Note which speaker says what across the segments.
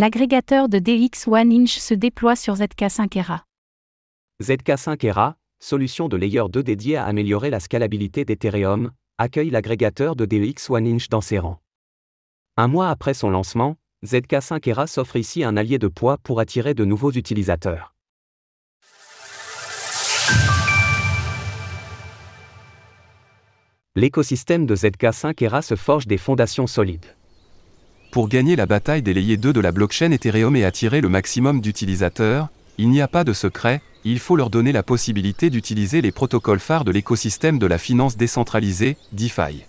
Speaker 1: L'agrégateur de DX One Inch se déploie sur ZK5 Era.
Speaker 2: ZK5 Era, solution de layer 2 dédiée à améliorer la scalabilité d'Ethereum, accueille l'agrégateur de DX One Inch dans ses rangs. Un mois après son lancement, ZK5 Era s'offre ici un allié de poids pour attirer de nouveaux utilisateurs. L'écosystème de ZK5 Era se forge des fondations solides.
Speaker 3: Pour gagner la bataille des layers 2 de la blockchain Ethereum et attirer le maximum d'utilisateurs, il n'y a pas de secret, il faut leur donner la possibilité d'utiliser les protocoles phares de l'écosystème de la finance décentralisée, DeFi.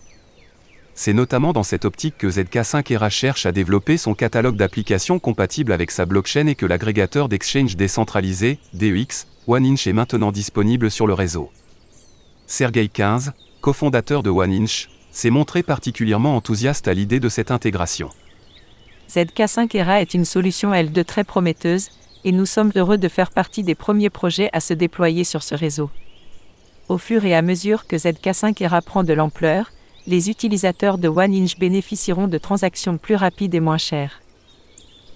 Speaker 3: C'est notamment dans cette optique que ZK5 Era cherche à développer son catalogue d'applications compatibles avec sa blockchain et que l'agrégateur d'exchange décentralisé, DEX, OneInch est maintenant disponible sur le réseau. Sergey 15, cofondateur de OneInch, s'est montré particulièrement enthousiaste à l'idée de cette intégration.
Speaker 4: ZK5 Era est une solution L2 très prometteuse, et nous sommes heureux de faire partie des premiers projets à se déployer sur ce réseau. Au fur et à mesure que ZK5 Era prend de l'ampleur, les utilisateurs de OneInch bénéficieront de transactions plus rapides et moins chères.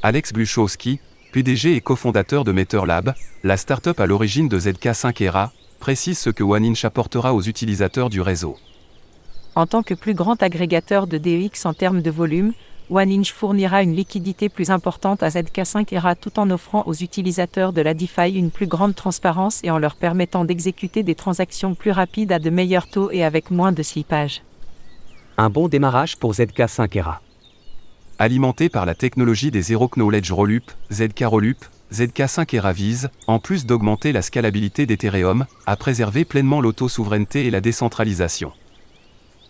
Speaker 3: Alex Gluchowski, PDG et cofondateur de MetterLab, la startup à l'origine de ZK5 Era, précise ce que OneInch apportera aux utilisateurs du réseau.
Speaker 4: En tant que plus grand agrégateur de DEX en termes de volume, OneInch fournira une liquidité plus importante à ZK5 Era tout en offrant aux utilisateurs de la DeFi une plus grande transparence et en leur permettant d'exécuter des transactions plus rapides à de meilleurs taux et avec moins de slippage.
Speaker 2: Un bon démarrage pour ZK5 Era.
Speaker 3: Alimenté par la technologie des Zero Knowledge Rollup, ZK Rollup, ZK5 Era vise, en plus d'augmenter la scalabilité d'Ethereum, à préserver pleinement l'auto-souveraineté et la décentralisation.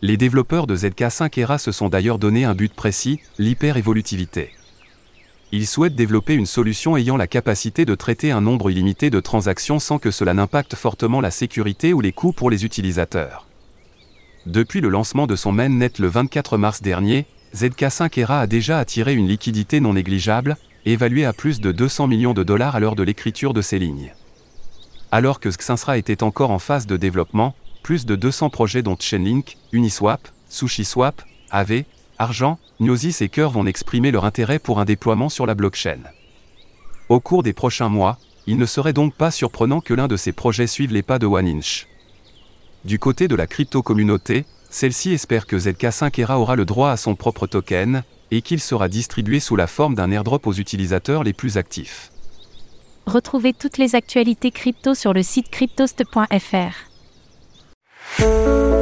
Speaker 3: Les développeurs de ZK5 Era se sont d'ailleurs donné un but précis, l'hyper-évolutivité. Ils souhaitent développer une solution ayant la capacité de traiter un nombre illimité de transactions sans que cela n'impacte fortement la sécurité ou les coûts pour les utilisateurs. Depuis le lancement de son mainnet le 24 mars dernier, ZK5 Era a déjà attiré une liquidité non négligeable, évaluée à plus de 200 millions de dollars à l'heure de l'écriture de ces lignes. Alors que Xinsra était encore en phase de développement, plus de 200 projets dont Chainlink, Uniswap, SushiSwap, AV, Argent, Gnosis et Curve vont exprimer leur intérêt pour un déploiement sur la blockchain. Au cours des prochains mois, il ne serait donc pas surprenant que l'un de ces projets suive les pas de OneInch. Du côté de la crypto-communauté, celle-ci espère que ZK5 Era aura le droit à son propre token, et qu'il sera distribué sous la forme d'un airdrop aux utilisateurs les plus actifs.
Speaker 1: Retrouvez toutes les actualités crypto sur le site cryptost.fr. oh